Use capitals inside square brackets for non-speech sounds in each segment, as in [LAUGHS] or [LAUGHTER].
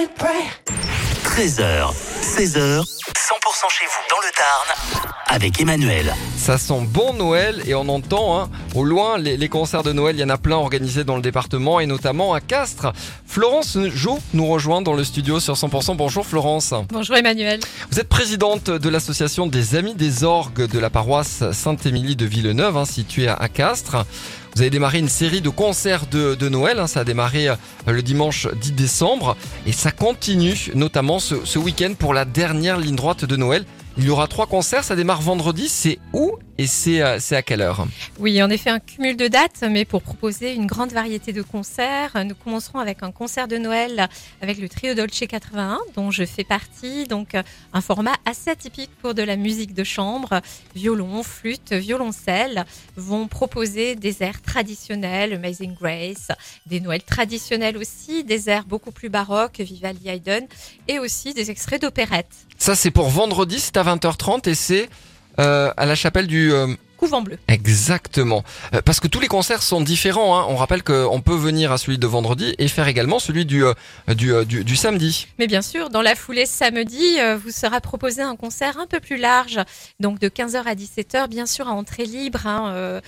13h, 16h, 100% chez vous dans le Tarn avec Emmanuel. Ça sent bon Noël et on entend hein, au loin les, les concerts de Noël. Il y en a plein organisés dans le département et notamment à Castres. Florence Jo nous rejoint dans le studio sur 100%. Bonjour Florence. Bonjour Emmanuel. Vous êtes présidente de l'association des Amis des Orgues de la paroisse Sainte-Émilie de Villeneuve, hein, située à, à Castres. Vous avez démarré une série de concerts de, de Noël. hein. ça a démarré euh, le dimanche 10 décembre et ça continue notamment ce, ce week-end pour la dernière ligne droite de Noël. Il y aura trois concerts. Ça démarre vendredi. C'est où et c'est euh, à quelle heure? Oui, en effet, un cumul de dates, mais pour proposer une grande variété de concerts, nous commencerons avec un concert de Noël avec le trio Dolce 81, dont je fais partie. Donc, euh, un format assez atypique pour de la musique de chambre. Violon, flûte, violoncelle vont proposer des airs traditionnels, Amazing Grace, des Noëls traditionnels aussi, des airs beaucoup plus baroques, Vivaldi Haydn, et aussi des extraits d'opérette. Ça c'est pour vendredi. C'est à 20h30 et c'est euh, à la chapelle du. Couvent bleu. Exactement. Euh, Parce que tous les concerts sont différents. Hein. On rappelle qu'on peut venir à celui de vendredi et faire également celui du, euh, du, euh, du, du samedi. Mais bien sûr, dans la foulée samedi, vous sera proposé un concert un peu plus large, donc de 15h à 17h, bien sûr à entrée libre. hein,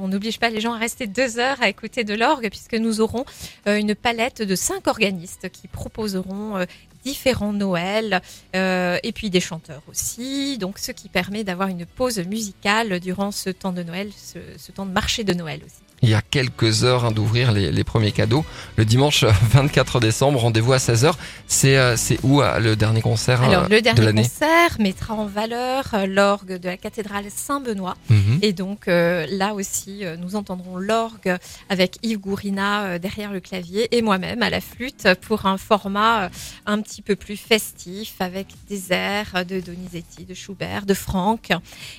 on n'oblige pas les gens à rester deux heures à écouter de l'orgue, puisque nous aurons une palette de cinq organistes qui proposeront différents Noëls, euh, et puis des chanteurs aussi, donc ce qui permet d'avoir une pause musicale durant ce temps de Noël, ce, temps de marché de Noël aussi. Il y a quelques heures hein, d'ouvrir les, les premiers cadeaux. Le dimanche [LAUGHS] 24 décembre, rendez-vous à 16h. C'est euh, c'est où euh, le dernier concert euh, Alors le de dernier l'année concert mettra en valeur l'orgue de la cathédrale Saint-Benoît. Mhm. Et donc là aussi, nous entendrons l'orgue avec Yves Gourina derrière le clavier et moi-même à la flûte pour un format un petit peu plus festif avec des airs de Donizetti, de Schubert, de Franck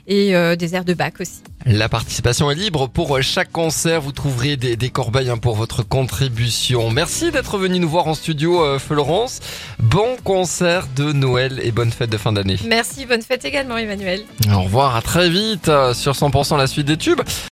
et des airs de Bach aussi. La participation est libre pour chaque concert. Vous trouverez des, des corbeilles hein, pour votre contribution. Merci d'être venu nous voir en studio, euh, Florence. Bon concert de Noël et bonne fête de fin d'année. Merci, bonne fête également Emmanuel. Au revoir, à très vite euh, sur 100% la suite des tubes.